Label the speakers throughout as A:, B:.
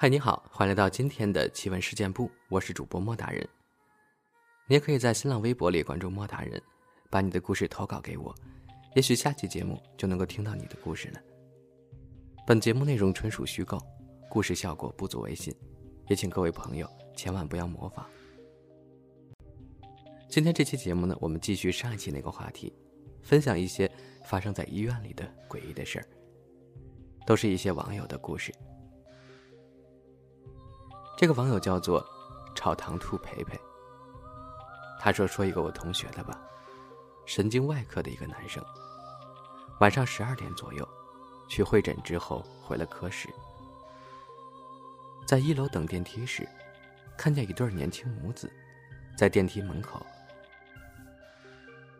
A: 嗨，你好，欢迎来到今天的奇闻事件部，我是主播莫大人。你也可以在新浪微博里关注莫大人，把你的故事投稿给我，也许下期节目就能够听到你的故事了。本节目内容纯属虚构，故事效果不足为信，也请各位朋友千万不要模仿。今天这期节目呢，我们继续上一期那个话题，分享一些发生在医院里的诡异的事儿，都是一些网友的故事。这个网友叫做“炒糖兔培培”。他说：“说一个我同学的吧，神经外科的一个男生，晚上十二点左右，去会诊之后回了科室，在一楼等电梯时，看见一对年轻母子，在电梯门口。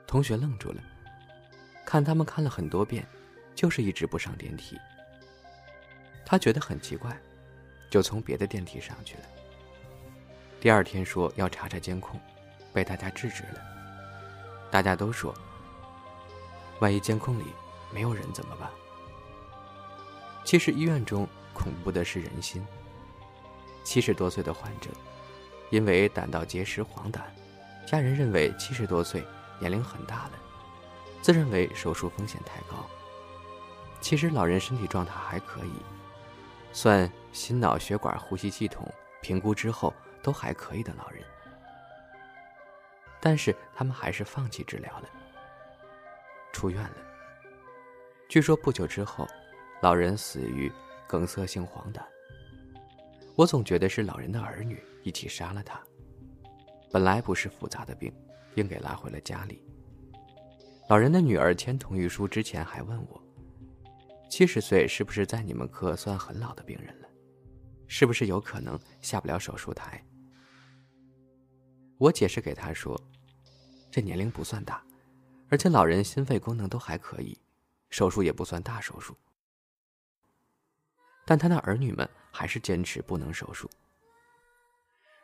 A: 同学愣住了，看他们看了很多遍，就是一直不上电梯。他觉得很奇怪。”就从别的电梯上去了。第二天说要查查监控，被大家制止了。大家都说，万一监控里没有人怎么办？其实医院中恐怖的是人心。七十多岁的患者，因为胆道结石黄疸，家人认为七十多岁年龄很大了，自认为手术风险太高。其实老人身体状态还可以。算心脑血管呼吸系统评估之后都还可以的老人，但是他们还是放弃治疗了，出院了。据说不久之后，老人死于梗塞性黄疸。我总觉得是老人的儿女一起杀了他。本来不是复杂的病，硬给拉回了家里。老人的女儿签同意书之前还问我。七十岁是不是在你们科算很老的病人了？是不是有可能下不了手术台？我解释给他说，这年龄不算大，而且老人心肺功能都还可以，手术也不算大手术。但他的儿女们还是坚持不能手术。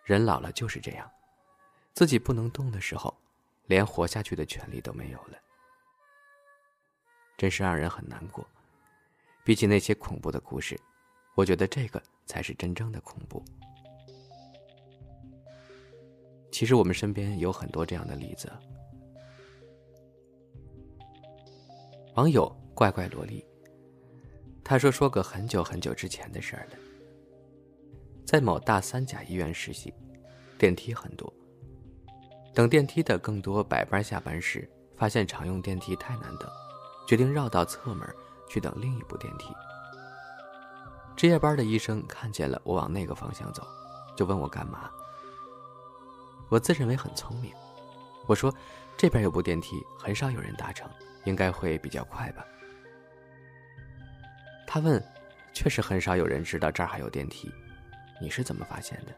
A: 人老了就是这样，自己不能动的时候，连活下去的权利都没有了，真是让人很难过。比起那些恐怖的故事，我觉得这个才是真正的恐怖。其实我们身边有很多这样的例子。网友怪怪萝莉，他说说个很久很久之前的事儿了。在某大三甲医院实习，电梯很多，等电梯的更多百班下班时，发现常用电梯太难等，决定绕到侧门。去等另一部电梯。值夜班的医生看见了我往那个方向走，就问我干嘛。我自认为很聪明，我说这边有部电梯，很少有人搭乘，应该会比较快吧。他问，确实很少有人知道这儿还有电梯，你是怎么发现的？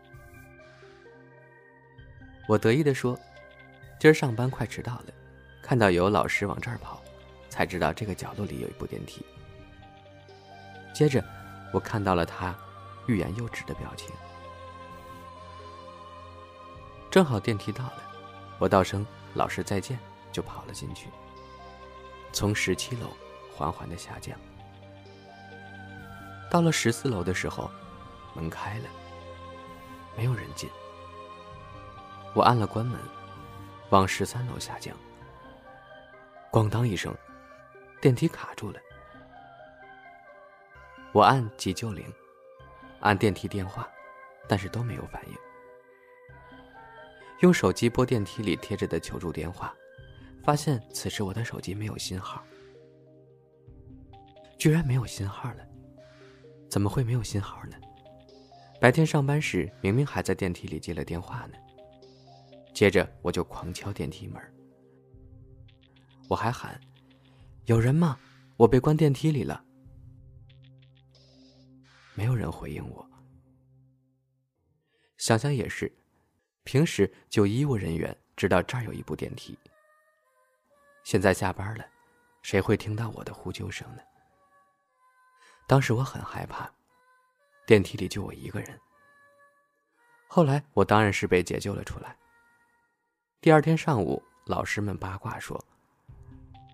A: 我得意地说，今儿上班快迟到了，看到有老师往这儿跑。才知道这个角落里有一部电梯。接着，我看到了他欲言又止的表情。正好电梯到了，我道声“老师再见”，就跑了进去。从十七楼缓缓的下降，到了十四楼的时候，门开了，没有人进。我按了关门，往十三楼下降。咣当一声。电梯卡住了，我按急救铃，按电梯电话，但是都没有反应。用手机拨电梯里贴着的求助电话，发现此时我的手机没有信号，居然没有信号了！怎么会没有信号呢？白天上班时明明还在电梯里接了电话呢。接着我就狂敲电梯门，我还喊。有人吗？我被关电梯里了。没有人回应我。想想也是，平时就医务人员知道这儿有一部电梯。现在下班了，谁会听到我的呼救声呢？当时我很害怕，电梯里就我一个人。后来我当然是被解救了出来。第二天上午，老师们八卦说。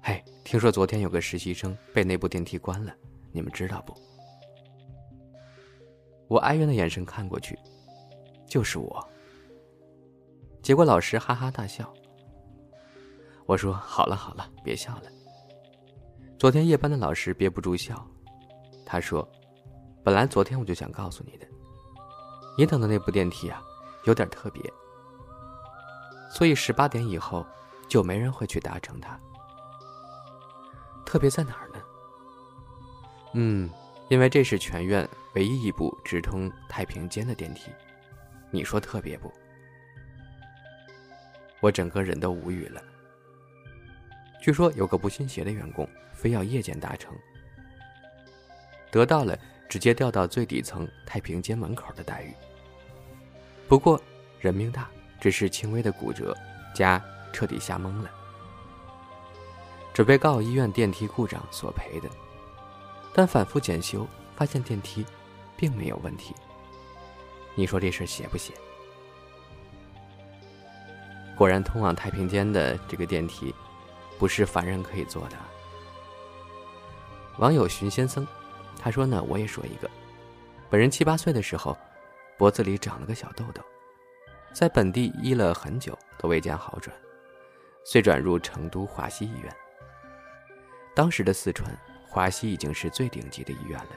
A: 嘿，听说昨天有个实习生被那部电梯关了，你们知道不？我哀怨的眼神看过去，就是我。结果老师哈哈大笑。我说：“好了好了，别笑了。”昨天夜班的老师憋不住笑，他说：“本来昨天我就想告诉你的，你等的那部电梯啊，有点特别，所以十八点以后就没人会去搭乘它。特别在哪儿呢？嗯，因为这是全院唯一一部直通太平间的电梯，你说特别不？我整个人都无语了。”据说有个不信邪的员工，非要夜间搭乘，得到了直接调到最底层太平间门口的待遇。不过人命大，只是轻微的骨折，加彻底吓懵了，准备告医院电梯故障索赔的，但反复检修发现电梯并没有问题。你说这事邪不邪？果然，通往太平间的这个电梯。不是凡人可以坐的。网友寻先生，他说呢，我也说一个，本人七八岁的时候，脖子里长了个小痘痘，在本地医了很久都未见好转，遂转入成都华西医院。当时的四川华西已经是最顶级的医院了，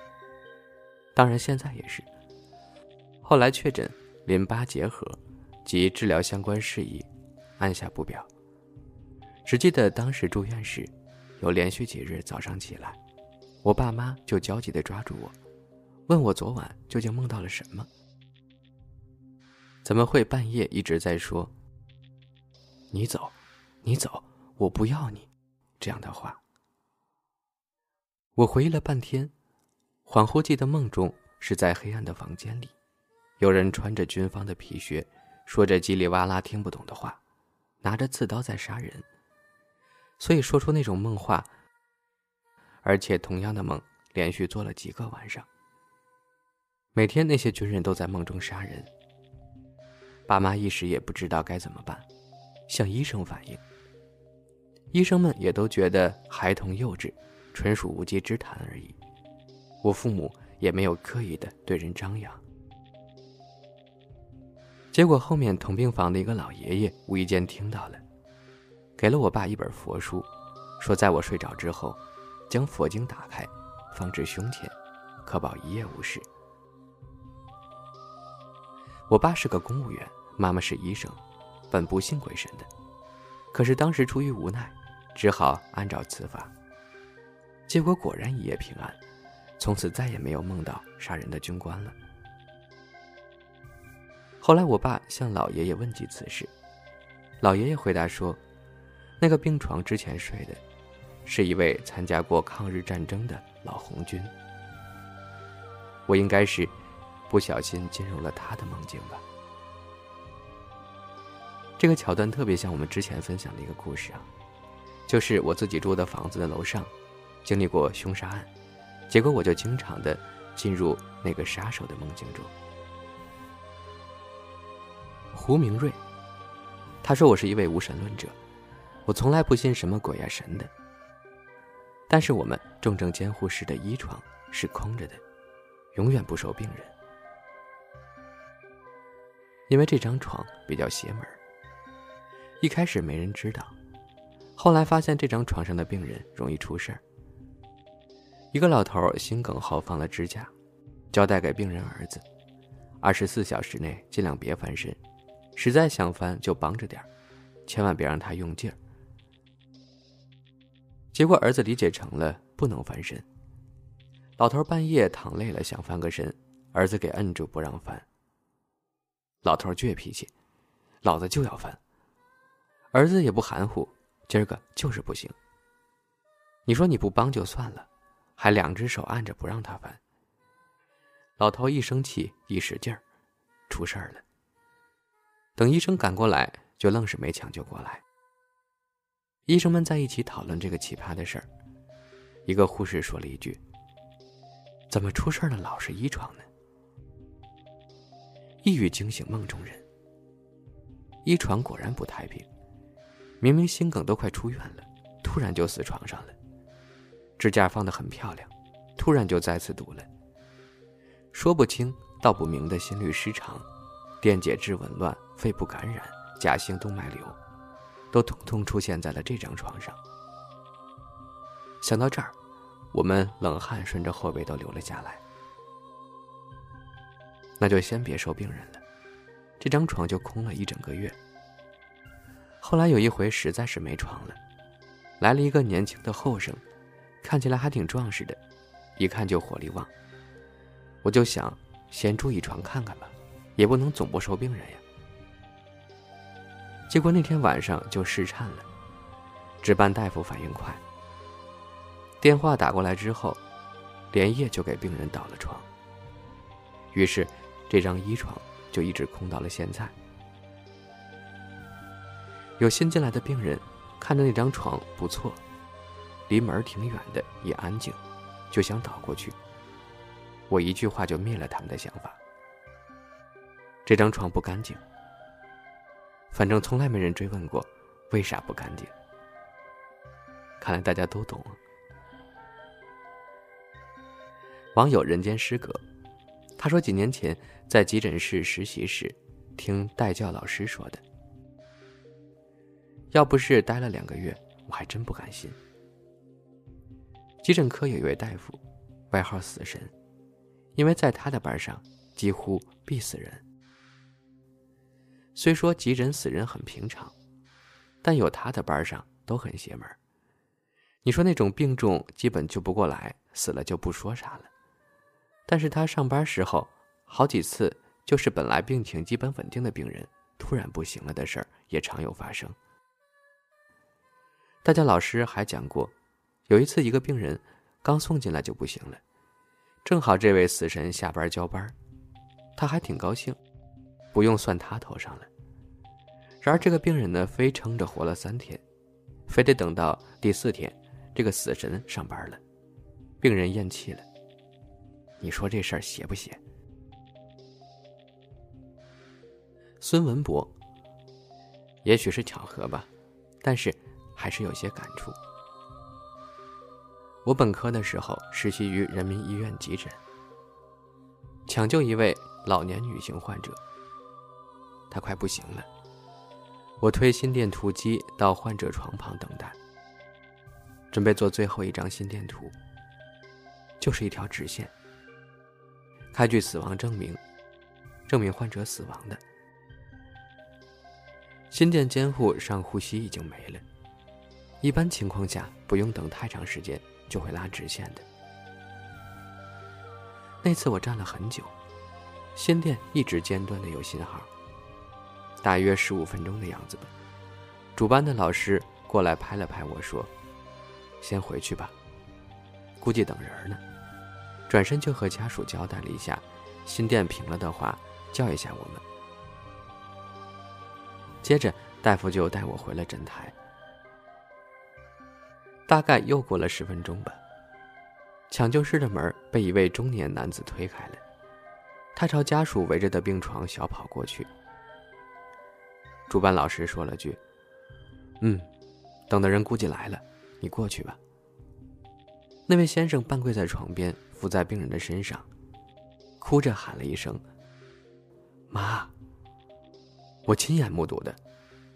A: 当然现在也是。后来确诊淋巴结核及治疗相关事宜，按下不表。只记得当时住院时，有连续几日早上起来，我爸妈就焦急地抓住我，问我昨晚究竟梦到了什么？怎么会半夜一直在说“你走，你走，我不要你”这样的话？我回忆了半天，恍惚记得梦中是在黑暗的房间里，有人穿着军方的皮靴，说着叽里哇啦听不懂的话，拿着刺刀在杀人。所以说出那种梦话，而且同样的梦连续做了几个晚上。每天那些军人都在梦中杀人，爸妈一时也不知道该怎么办，向医生反映。医生们也都觉得孩童幼稚，纯属无稽之谈而已。我父母也没有刻意的对人张扬。结果后面同病房的一个老爷爷无意间听到了。给了我爸一本佛书，说在我睡着之后，将佛经打开，放置胸前，可保一夜无事。我爸是个公务员，妈妈是医生，本不信鬼神的，可是当时出于无奈，只好按照此法。结果果然一夜平安，从此再也没有梦到杀人的军官了。后来我爸向老爷爷问及此事，老爷爷回答说。那个病床之前睡的，是一位参加过抗日战争的老红军。我应该是不小心进入了他的梦境吧。这个桥段特别像我们之前分享的一个故事啊，就是我自己住的房子的楼上，经历过凶杀案，结果我就经常的进入那个杀手的梦境中。胡明瑞，他说我是一位无神论者。我从来不信什么鬼啊神的，但是我们重症监护室的医床是空着的，永远不收病人，因为这张床比较邪门。一开始没人知道，后来发现这张床上的病人容易出事儿。一个老头心梗后放了支架，交代给病人儿子，二十四小时内尽量别翻身，实在想翻就帮着点儿，千万别让他用劲儿。结果儿子理解成了不能翻身。老头半夜躺累了想翻个身，儿子给摁住不让翻。老头倔脾气，老子就要翻。儿子也不含糊，今儿个就是不行。你说你不帮就算了，还两只手按着不让他翻。老头一生气一使劲儿，出事儿了。等医生赶过来，就愣是没抢救过来。医生们在一起讨论这个奇葩的事儿，一个护士说了一句：“怎么出事儿了老是一床呢？”一语惊醒梦中人。一床果然不太平，明明心梗都快出院了，突然就死床上了。支架放得很漂亮，突然就再次堵了。说不清道不明的心律失常、电解质紊乱、肺部感染、假性动脉瘤，都通通出现在了这张床上。想到这儿，我们冷汗顺着后背都流了下来。那就先别收病人了，这张床就空了一整个月。后来有一回实在是没床了，来了一个年轻的后生，看起来还挺壮实的，一看就火力旺。我就想先住一床看看吧，也不能总不收病人呀。结果那天晚上就失颤了，值班大夫反应快，电话打过来之后，连夜就给病人倒了床。于是。这张医床就一直空到了现在。有新进来的病人看着那张床不错，离门挺远的，也安静，就想倒过去。我一句话就灭了他们的想法。这张床不干净，反正从来没人追问过为啥不干净。看来大家都懂。网友人间失格。他说：“几年前在急诊室实习时，听代教老师说的。要不是待了两个月，我还真不敢信。急诊科有一位大夫，外号‘死神’，因为在他的班上几乎必死人。虽说急诊死人很平常，但有他的班上都很邪门。你说那种病重基本救不过来，死了就不说啥了。”但是他上班时候，好几次就是本来病情基本稳定的病人突然不行了的事儿也常有发生。大家老师还讲过，有一次一个病人刚送进来就不行了，正好这位死神下班交班，他还挺高兴，不用算他头上了。然而这个病人呢，非撑着活了三天，非得等到第四天，这个死神上班了，病人咽气了。你说这事儿邪不邪？孙文博，也许是巧合吧，但是还是有些感触。我本科的时候实习于人民医院急诊，抢救一位老年女性患者，她快不行了，我推心电图机到患者床旁等待，准备做最后一张心电图，就是一条直线。开具死亡证明，证明患者死亡的。心电监护上呼吸已经没了，一般情况下不用等太长时间就会拉直线的。那次我站了很久，心电一直间断的有信号，大约十五分钟的样子吧。主班的老师过来拍了拍我说：“先回去吧，估计等人呢。”转身就和家属交代了一下，心电平了的话，叫一下我们。接着，大夫就带我回了诊台。大概又过了十分钟吧，抢救室的门被一位中年男子推开了，他朝家属围着的病床小跑过去。主班老师说了句：“嗯，等的人估计来了，你过去吧。”那位先生半跪在床边。伏在病人的身上，哭着喊了一声：“妈！”我亲眼目睹的，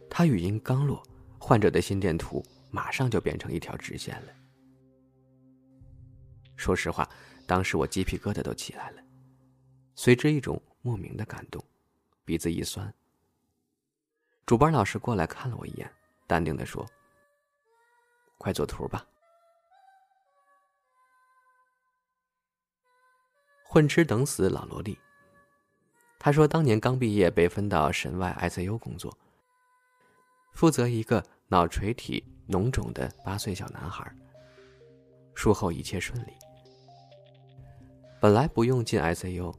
A: 他语音刚落，患者的心电图马上就变成一条直线了。说实话，当时我鸡皮疙瘩都起来了，随之一种莫名的感动，鼻子一酸。主班老师过来看了我一眼，淡定的说：“快做图吧。”混吃等死老萝莉。他说，当年刚毕业，被分到神外 ICU 工作，负责一个脑垂体脓肿的八岁小男孩。术后一切顺利，本来不用进 ICU，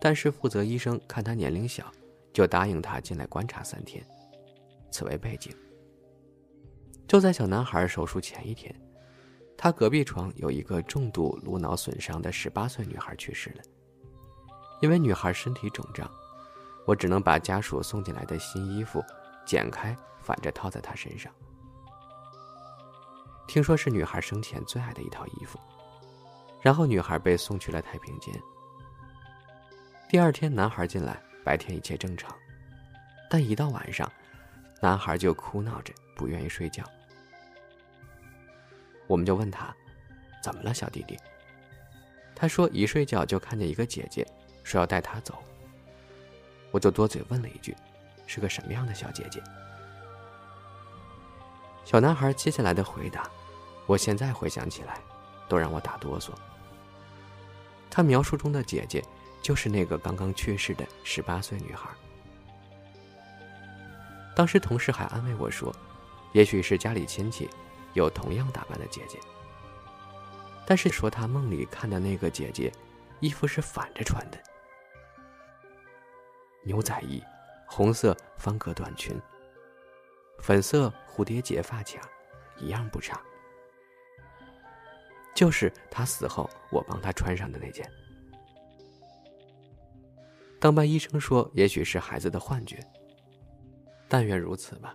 A: 但是负责医生看他年龄小，就答应他进来观察三天。此为背景。就在小男孩手术前一天。他隔壁床有一个重度颅脑损伤的十八岁女孩去世了。因为女孩身体肿胀，我只能把家属送进来的新衣服剪开，反着套在她身上。听说是女孩生前最爱的一套衣服。然后女孩被送去了太平间。第二天，男孩进来，白天一切正常，但一到晚上，男孩就哭闹着，不愿意睡觉。我们就问他：“怎么了，小弟弟？”他说：“一睡觉就看见一个姐姐，说要带他走。”我就多嘴问了一句：“是个什么样的小姐姐？”小男孩接下来的回答，我现在回想起来，都让我打哆嗦。他描述中的姐姐，就是那个刚刚去世的十八岁女孩。当时同事还安慰我说：“也许是家里亲戚，有同样打扮的姐姐。”但是说他梦里看的那个姐姐，衣服是反着穿的，牛仔衣，红色方格短裙。粉色蝴蝶结发卡，一样不差。就是他死后我帮他穿上的那件。当班医生说，也许是孩子的幻觉。但愿如此吧。